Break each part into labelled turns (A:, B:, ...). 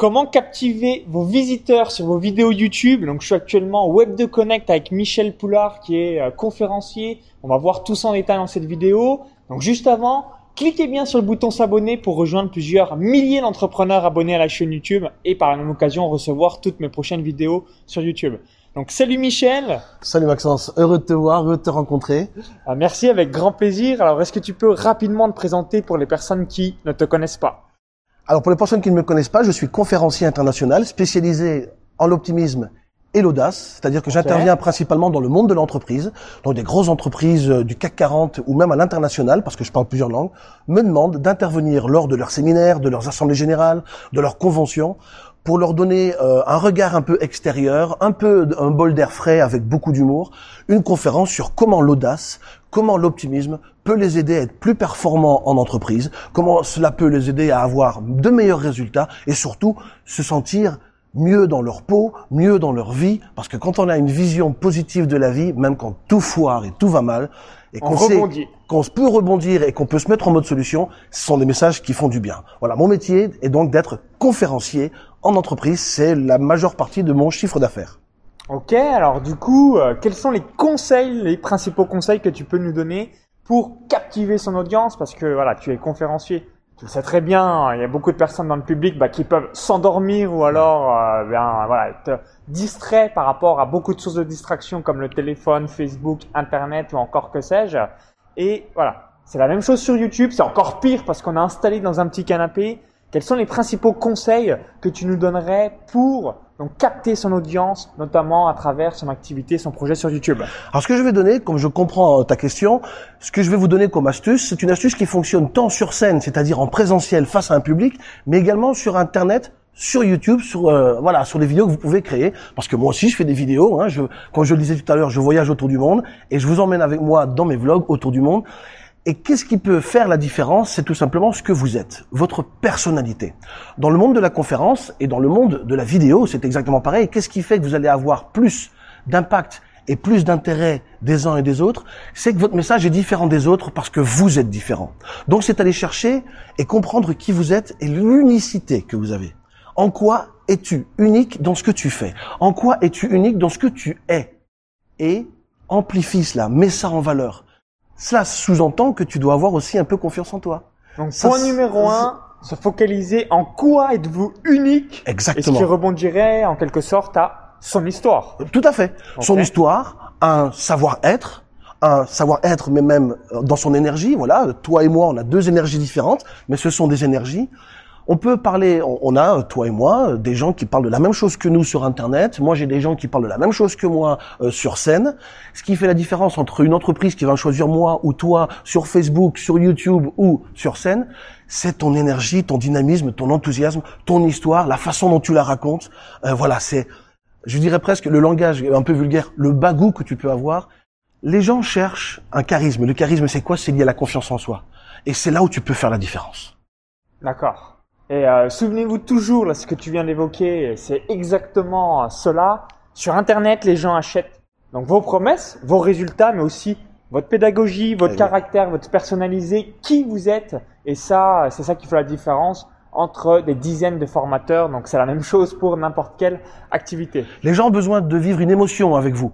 A: Comment captiver vos visiteurs sur vos vidéos YouTube? Donc, je suis actuellement au Web de Connect avec Michel Poulard qui est euh, conférencier. On va voir tout ça en détail dans cette vidéo. Donc, juste avant, cliquez bien sur le bouton s'abonner pour rejoindre plusieurs milliers d'entrepreneurs abonnés à la chaîne YouTube et par la même occasion recevoir toutes mes prochaines vidéos sur YouTube. Donc, salut Michel.
B: Salut Maxence, heureux de te voir, heureux de te rencontrer.
A: Ah, merci, avec grand plaisir. Alors, est-ce que tu peux rapidement te présenter pour les personnes qui ne te connaissent pas?
B: Alors pour les personnes qui ne me connaissent pas, je suis conférencier international spécialisé en l'optimisme et l'audace, c'est-à-dire que j'interviens principalement dans le monde de l'entreprise, donc des grosses entreprises euh, du CAC 40 ou même à l'international, parce que je parle plusieurs langues, me demandent d'intervenir lors de leurs séminaires, de leurs assemblées générales, de leurs conventions, pour leur donner euh, un regard un peu extérieur, un peu un bol d'air frais avec beaucoup d'humour, une conférence sur comment l'audace, comment l'optimisme peut les aider à être plus performants en entreprise, comment cela peut les aider à avoir de meilleurs résultats et surtout se sentir mieux dans leur peau, mieux dans leur vie, parce que quand on a une vision positive de la vie, même quand tout foire et tout va mal, et qu'on sait qu'on peut rebondir et qu'on peut se mettre en mode solution, ce sont des messages qui font du bien. Voilà, mon métier est donc d'être conférencier en entreprise, c'est la majeure partie de mon chiffre d'affaires.
A: Ok, alors du coup, euh, quels sont les conseils, les principaux conseils que tu peux nous donner pour captiver son audience? Parce que voilà, tu es conférencier, tu le sais très bien, il y a beaucoup de personnes dans le public bah, qui peuvent s'endormir ou alors euh, bien, voilà, être distraits par rapport à beaucoup de sources de distraction comme le téléphone, Facebook, Internet ou encore que sais-je. Et voilà, c'est la même chose sur YouTube, c'est encore pire parce qu'on a installé dans un petit canapé. Quels sont les principaux conseils que tu nous donnerais pour donc capter son audience, notamment à travers son activité, son projet sur YouTube?
B: Alors ce que je vais donner, comme je comprends ta question, ce que je vais vous donner comme astuce, c'est une astuce qui fonctionne tant sur scène, c'est-à-dire en présentiel face à un public, mais également sur Internet sur YouTube, sur euh, voilà, sur les vidéos que vous pouvez créer. Parce que moi aussi, je fais des vidéos. Hein, je, comme je le disais tout à l'heure, je voyage autour du monde et je vous emmène avec moi dans mes vlogs autour du monde. Et qu'est-ce qui peut faire la différence? C'est tout simplement ce que vous êtes, votre personnalité. Dans le monde de la conférence et dans le monde de la vidéo, c'est exactement pareil. Qu'est-ce qui fait que vous allez avoir plus d'impact et plus d'intérêt des uns et des autres? C'est que votre message est différent des autres parce que vous êtes différent. Donc c'est aller chercher et comprendre qui vous êtes et l'unicité que vous avez. En quoi es-tu unique dans ce que tu fais? En quoi es-tu unique dans ce que tu es? Et amplifie cela, mets ça en valeur. Cela sous-entend que tu dois avoir aussi un peu confiance en toi.
A: Donc, point numéro un, se focaliser en quoi êtes-vous unique.
B: Exactement.
A: Et ce qui rebondirait en quelque sorte à son histoire.
B: Tout à fait. Son histoire, un savoir-être, un savoir-être, mais même dans son énergie. Voilà, toi et moi, on a deux énergies différentes, mais ce sont des énergies. On peut parler, on a, toi et moi, des gens qui parlent de la même chose que nous sur Internet. Moi, j'ai des gens qui parlent de la même chose que moi euh, sur scène. Ce qui fait la différence entre une entreprise qui va choisir moi ou toi sur Facebook, sur YouTube ou sur scène, c'est ton énergie, ton dynamisme, ton enthousiasme, ton histoire, la façon dont tu la racontes. Euh, voilà, c'est, je dirais presque le langage un peu vulgaire, le bagou que tu peux avoir. Les gens cherchent un charisme. Le charisme, c'est quoi? C'est lié à la confiance en soi. Et c'est là où tu peux faire la différence.
A: D'accord. Et euh, souvenez-vous toujours, là, ce que tu viens d'évoquer, c'est exactement cela. Sur Internet, les gens achètent donc vos promesses, vos résultats, mais aussi votre pédagogie, votre caractère, votre personnalisé, qui vous êtes. Et ça, c'est ça qui fait la différence entre des dizaines de formateurs. Donc c'est la même chose pour n'importe quelle activité.
B: Les gens ont besoin de vivre une émotion avec vous.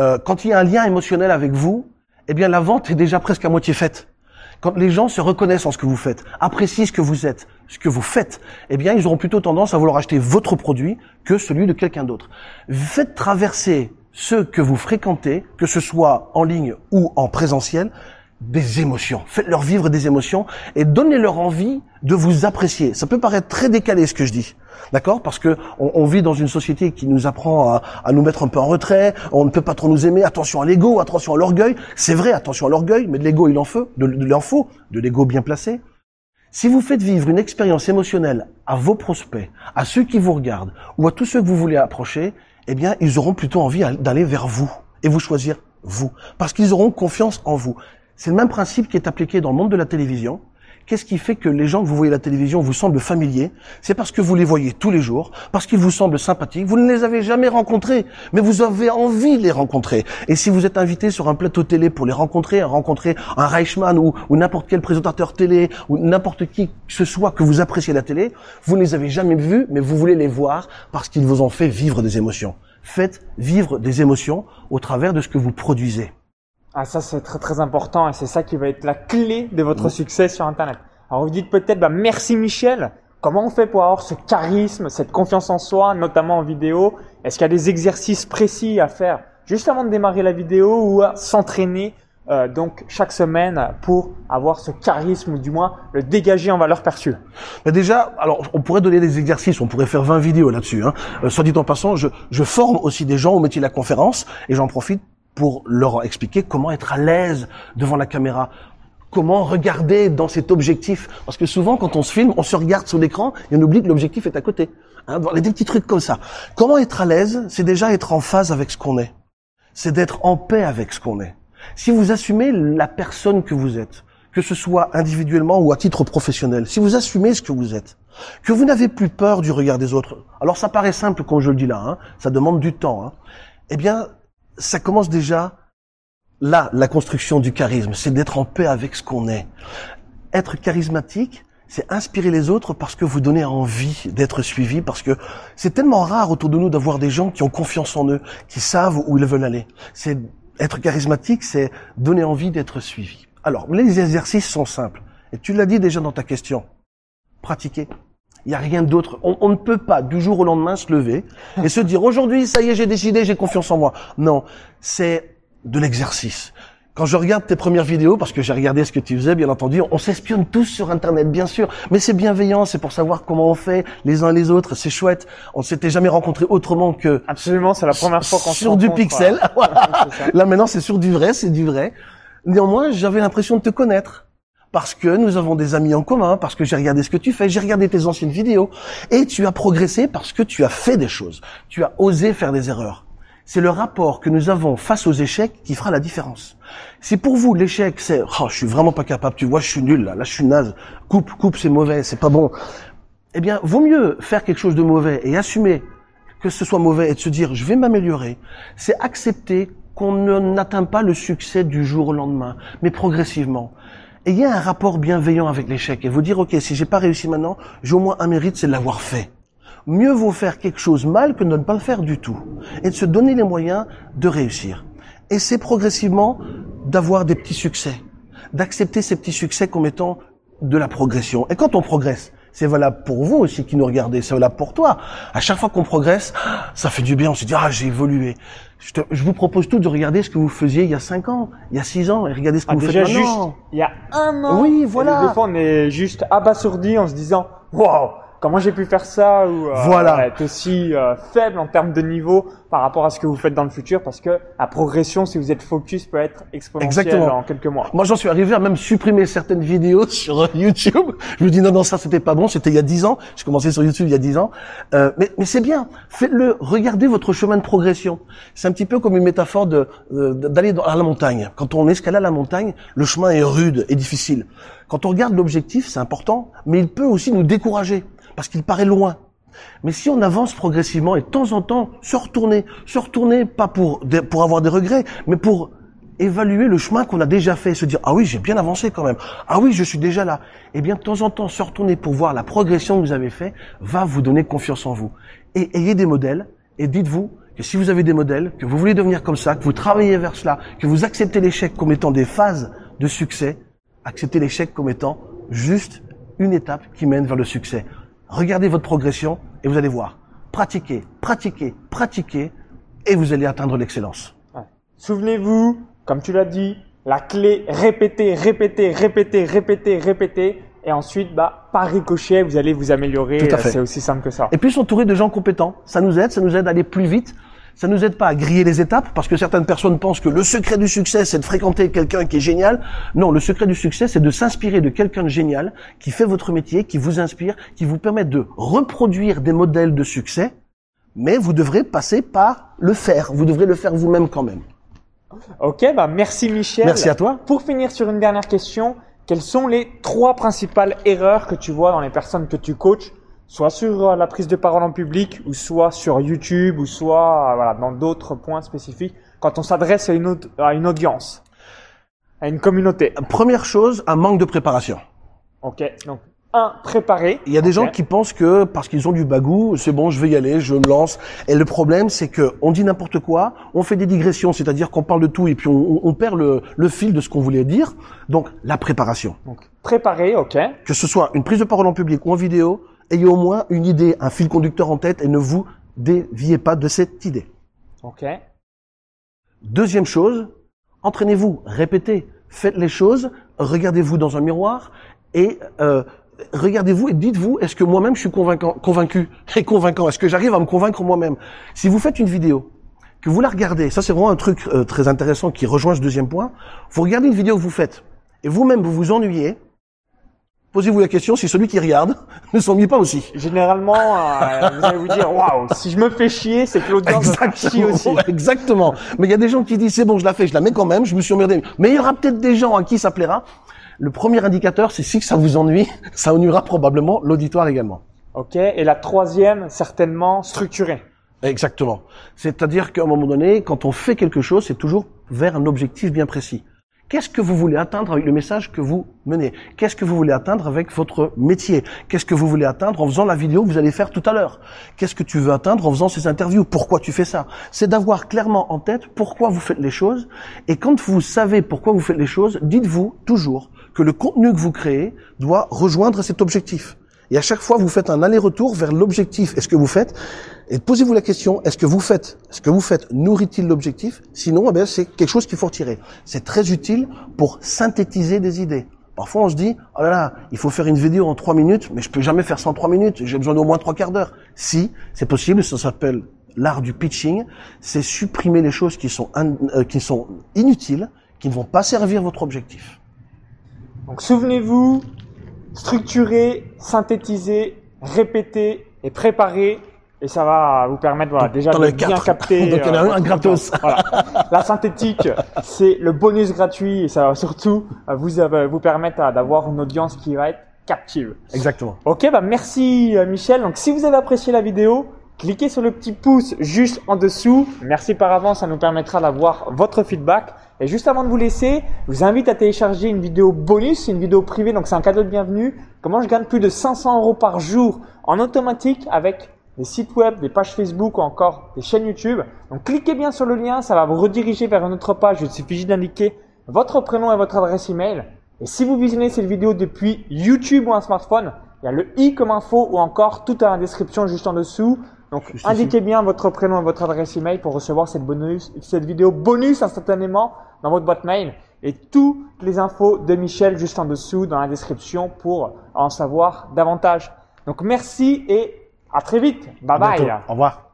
B: Euh, quand il y a un lien émotionnel avec vous, eh bien la vente est déjà presque à moitié faite. Quand les gens se reconnaissent en ce que vous faites, apprécient ce que vous êtes, ce que vous faites, eh bien, ils auront plutôt tendance à vouloir acheter votre produit que celui de quelqu'un d'autre. Faites traverser ceux que vous fréquentez, que ce soit en ligne ou en présentiel, des émotions. Faites-leur vivre des émotions et donnez-leur envie de vous apprécier. Ça peut paraître très décalé ce que je dis. D'accord? Parce que on, vit dans une société qui nous apprend à, nous mettre un peu en retrait, on ne peut pas trop nous aimer, attention à l'ego, attention à l'orgueil. C'est vrai, attention à l'orgueil, mais de l'ego il en faut, de, de l'info, de l'ego bien placé. Si vous faites vivre une expérience émotionnelle à vos prospects, à ceux qui vous regardent ou à tous ceux que vous voulez approcher, eh bien, ils auront plutôt envie d'aller vers vous et vous choisir vous, parce qu'ils auront confiance en vous. C'est le même principe qui est appliqué dans le monde de la télévision, Qu'est-ce qui fait que les gens que vous voyez à la télévision vous semblent familiers? C'est parce que vous les voyez tous les jours, parce qu'ils vous semblent sympathiques. Vous ne les avez jamais rencontrés, mais vous avez envie de les rencontrer. Et si vous êtes invité sur un plateau télé pour les rencontrer, rencontrer un Reichmann ou, ou n'importe quel présentateur télé ou n'importe qui que ce soit que vous appréciez la télé, vous ne les avez jamais vus, mais vous voulez les voir parce qu'ils vous ont fait vivre des émotions. Faites vivre des émotions au travers de ce que vous produisez.
A: Ah, ça, c'est très très important et c'est ça qui va être la clé de votre succès sur Internet. Alors vous dites peut-être, bah, merci Michel. Comment on fait pour avoir ce charisme, cette confiance en soi, notamment en vidéo? Est-ce qu'il y a des exercices précis à faire juste avant de démarrer la vidéo ou à s'entraîner euh, donc chaque semaine pour avoir ce charisme ou du moins le dégager en valeur perçue?
B: Mais déjà, alors on pourrait donner des exercices, on pourrait faire 20 vidéos là-dessus. Hein. Euh, soit dit en passant, je, je forme aussi des gens au métier de la conférence et j'en profite pour leur expliquer comment être à l'aise devant la caméra, comment regarder dans cet objectif. Parce que souvent, quand on se filme, on se regarde sur l'écran et on oublie que l'objectif est à côté. Hein, des petits trucs comme ça. Comment être à l'aise C'est déjà être en phase avec ce qu'on est. C'est d'être en paix avec ce qu'on est. Si vous assumez la personne que vous êtes, que ce soit individuellement ou à titre professionnel, si vous assumez ce que vous êtes, que vous n'avez plus peur du regard des autres, alors ça paraît simple quand je le dis là, hein, ça demande du temps, hein, eh bien, ça commence déjà là, la construction du charisme, c'est d'être en paix avec ce qu'on est. Être charismatique, c'est inspirer les autres parce que vous donnez envie d'être suivi, parce que c'est tellement rare autour de nous d'avoir des gens qui ont confiance en eux, qui savent où ils veulent aller. C'est être charismatique, c'est donner envie d'être suivi. Alors, les exercices sont simples. Et tu l'as dit déjà dans ta question. Pratiquer. Il n'y a rien d'autre. On, ne peut pas du jour au lendemain se lever et se dire aujourd'hui, ça y est, j'ai décidé, j'ai confiance en moi. Non, c'est de l'exercice. Quand je regarde tes premières vidéos, parce que j'ai regardé ce que tu faisais, bien entendu, on s'espionne tous sur Internet, bien sûr, mais c'est bienveillant, c'est pour savoir comment on fait les uns les autres, c'est chouette. On ne s'était jamais rencontrés autrement que
A: absolument, c'est la première fois qu'on
B: sur du pixel. Là maintenant, c'est sur du vrai, c'est du vrai. Néanmoins, j'avais l'impression de te connaître parce que nous avons des amis en commun, parce que j'ai regardé ce que tu fais, j'ai regardé tes anciennes vidéos, et tu as progressé parce que tu as fait des choses, tu as osé faire des erreurs. C'est le rapport que nous avons face aux échecs qui fera la différence. Si pour vous l'échec c'est oh, je suis vraiment pas capable, tu vois, je suis nul là, là je suis naze, coupe, coupe, c'est mauvais, c'est pas bon. Eh bien, vaut mieux faire quelque chose de mauvais et assumer que ce soit mauvais et de se dire je vais m'améliorer. C'est accepter qu'on n'atteint pas le succès du jour au lendemain, mais progressivement ayez un rapport bienveillant avec l'échec et vous dire, OK, si j'ai pas réussi maintenant, j'ai au moins un mérite, c'est de l'avoir fait. Mieux vaut faire quelque chose mal que de ne pas le faire du tout. Et de se donner les moyens de réussir. Et c'est progressivement d'avoir des petits succès. D'accepter ces petits succès comme étant de la progression. Et quand on progresse, c'est valable pour vous aussi qui nous regardez, c'est valable pour toi. À chaque fois qu'on progresse, ça fait du bien, on se dit, ah, j'ai évolué. Je, vous propose tout de regarder ce que vous faisiez il y a 5 ans, il y a 6 ans, et regardez ce que ah, vous faites maintenant.
A: Juste, il y a un an.
B: Oui, voilà.
A: Et des fois, on est juste abasourdi en se disant, waouh, comment j'ai pu faire ça ou euh,
B: voilà.
A: être aussi euh, faible en termes de niveau par rapport à ce que vous faites dans le futur parce que la progression si vous êtes focus peut être exponentielle en quelques mois.
B: Moi j'en suis arrivé à même supprimer certaines vidéos sur euh, YouTube. Je me dis non non ça c'était pas bon, c'était il y a 10 ans. J'ai commencé sur YouTube il y a 10 ans. Euh, mais mais c'est bien, faites-le, regardez votre chemin de progression. C'est un petit peu comme une métaphore de d'aller à la montagne. Quand on escalade la montagne, le chemin est rude et difficile. Quand on regarde l'objectif, c'est important, mais il peut aussi nous décourager parce qu'il paraît loin. Mais si on avance progressivement et de temps en temps se retourner, se retourner pas pour avoir des regrets, mais pour évaluer le chemin qu'on a déjà fait, se dire ah oui j'ai bien avancé quand même, ah oui je suis déjà là. Eh bien de temps en temps se retourner pour voir la progression que vous avez fait va vous donner confiance en vous. Et ayez des modèles et dites-vous que si vous avez des modèles, que vous voulez devenir comme ça, que vous travaillez vers cela, que vous acceptez l'échec comme étant des phases de succès, acceptez l'échec comme étant juste une étape qui mène vers le succès. Regardez votre progression et vous allez voir. Pratiquez, pratiquez, pratiquez et vous allez atteindre l'excellence.
A: Souvenez-vous, comme tu l'as dit, la clé, répéter, répéter, répéter, répéter, répéter. Et ensuite, bah, par ricochet, vous allez vous améliorer. C'est aussi simple que ça.
B: Et puis s'entourer de gens compétents. Ça nous aide, ça nous aide à aller plus vite, ça nous aide pas à griller les étapes parce que certaines personnes pensent que le secret du succès c'est de fréquenter quelqu'un qui est génial. Non, le secret du succès c'est de s'inspirer de quelqu'un de génial qui fait votre métier, qui vous inspire, qui vous permet de reproduire des modèles de succès, mais vous devrez passer par le faire. Vous devrez le faire vous-même quand même.
A: Ok, bah merci Michel.
B: Merci à toi.
A: Pour finir sur une dernière question, quelles sont les trois principales erreurs que tu vois dans les personnes que tu coaches, soit sur euh, la prise de parole en public, ou soit sur YouTube, ou soit euh, voilà, dans d'autres points spécifiques, quand on s'adresse à, une autre- à une audience, à une communauté.
B: Première chose, un manque de préparation.
A: Ok, donc un, préparé.
B: Il y a des gens qui pensent que parce qu'ils ont du bagou, c'est bon, je vais y aller, je me lance. Et le problème, c'est que on dit n'importe quoi, on fait des digressions, c'est-à-dire qu'on parle de tout et puis on, on- on perd le, le fil de ce qu'on voulait dire. Donc la préparation,
A: Donc préparé, ok.
B: que ce soit une prise de parole en public ou en vidéo, ayez au moins une idée, un fil conducteur en tête et ne vous déviez pas de cette idée.
A: Ok.
B: Deuxième chose, entraînez-vous, répétez, faites les choses, regardez-vous dans un miroir et euh, regardez-vous et dites-vous, est-ce que moi-même je suis convaincant, convaincu et convaincant? Est-ce que j'arrive à me convaincre moi-même? Si vous faites une vidéo, que vous la regardez, ça c'est vraiment un truc euh, très intéressant qui rejoint ce deuxième point, vous regardez une vidéo que vous faites et vous-même vous vous ennuyez, posez-vous la question si celui qui regarde ne s'ennuie pas aussi.
A: Généralement, euh, vous allez vous dire, waouh, si je me fais chier, c'est que faire chier aussi.
B: Exactement. Mais il y a des gens qui disent c'est bon, je la fais, je la mets quand même, je me suis emmerdé. Mais il y aura peut-être des gens à qui ça plaira. Le premier indicateur, c'est si ça vous ennuie, ça ennuiera probablement l'auditoire également.
A: Ok. Et la troisième, certainement structurée.
B: Exactement. C'est-à-dire qu'à un moment donné, quand on fait quelque chose, c'est toujours vers un objectif bien précis. Qu'est-ce que vous voulez atteindre avec le message que vous menez? Qu'est-ce que vous voulez atteindre avec votre métier? Qu'est-ce que vous voulez atteindre en faisant la vidéo que vous allez faire tout à l'heure? Qu'est-ce que tu veux atteindre en faisant ces interviews? Pourquoi tu fais ça? C'est d'avoir clairement en tête pourquoi vous faites les choses. Et quand vous savez pourquoi vous faites les choses, dites-vous toujours que le contenu que vous créez doit rejoindre cet objectif. Et à chaque fois, vous faites un aller-retour vers l'objectif. Est-ce que vous faites Et posez-vous la question est-ce que vous faites Ce que vous faites nourrit-il l'objectif? Sinon, eh bien, c'est quelque chose qu'il faut retirer. C'est très utile pour synthétiser des idées. Parfois, on se dit oh là là, il faut faire une vidéo en trois minutes, mais je peux jamais faire ça en trois minutes. J'ai besoin d'au moins trois quarts d'heure. Si, c'est possible. Ça s'appelle l'art du pitching. C'est supprimer les choses qui sont euh, qui sont inutiles, qui ne vont pas servir votre objectif.
A: Donc souvenez-vous, structurer, synthétiser, répéter et préparer. Et ça va vous permettre voilà, déjà de bien
B: quatre.
A: capter.
B: Donc, il y en a un, un gratos.
A: Voilà. La synthétique, c'est le bonus gratuit et ça va surtout euh, vous, euh, vous permettre euh, d'avoir une audience qui va être captive.
B: Exactement.
A: Ok, bah merci euh, Michel. Donc si vous avez apprécié la vidéo, cliquez sur le petit pouce juste en dessous. Merci par avance, ça nous permettra d'avoir votre feedback. Et juste avant de vous laisser, je vous invite à télécharger une vidéo bonus, une vidéo privée, donc c'est un cadeau de bienvenue. Comment je gagne plus de 500 euros par jour en automatique avec des sites web, des pages Facebook ou encore des chaînes YouTube? Donc cliquez bien sur le lien, ça va vous rediriger vers une autre page. Il suffit d'indiquer votre prénom et votre adresse email. Et si vous visionnez cette vidéo depuis YouTube ou un smartphone, il y a le i comme info ou encore tout à la description juste en dessous. Donc indiquez bien votre prénom et votre adresse email pour recevoir cette bonus, cette vidéo bonus instantanément dans votre boîte mail et toutes les infos de Michel juste en dessous dans la description pour en savoir davantage. Donc merci et à très vite. Bye
B: À
A: bye.
B: bientôt. Au revoir.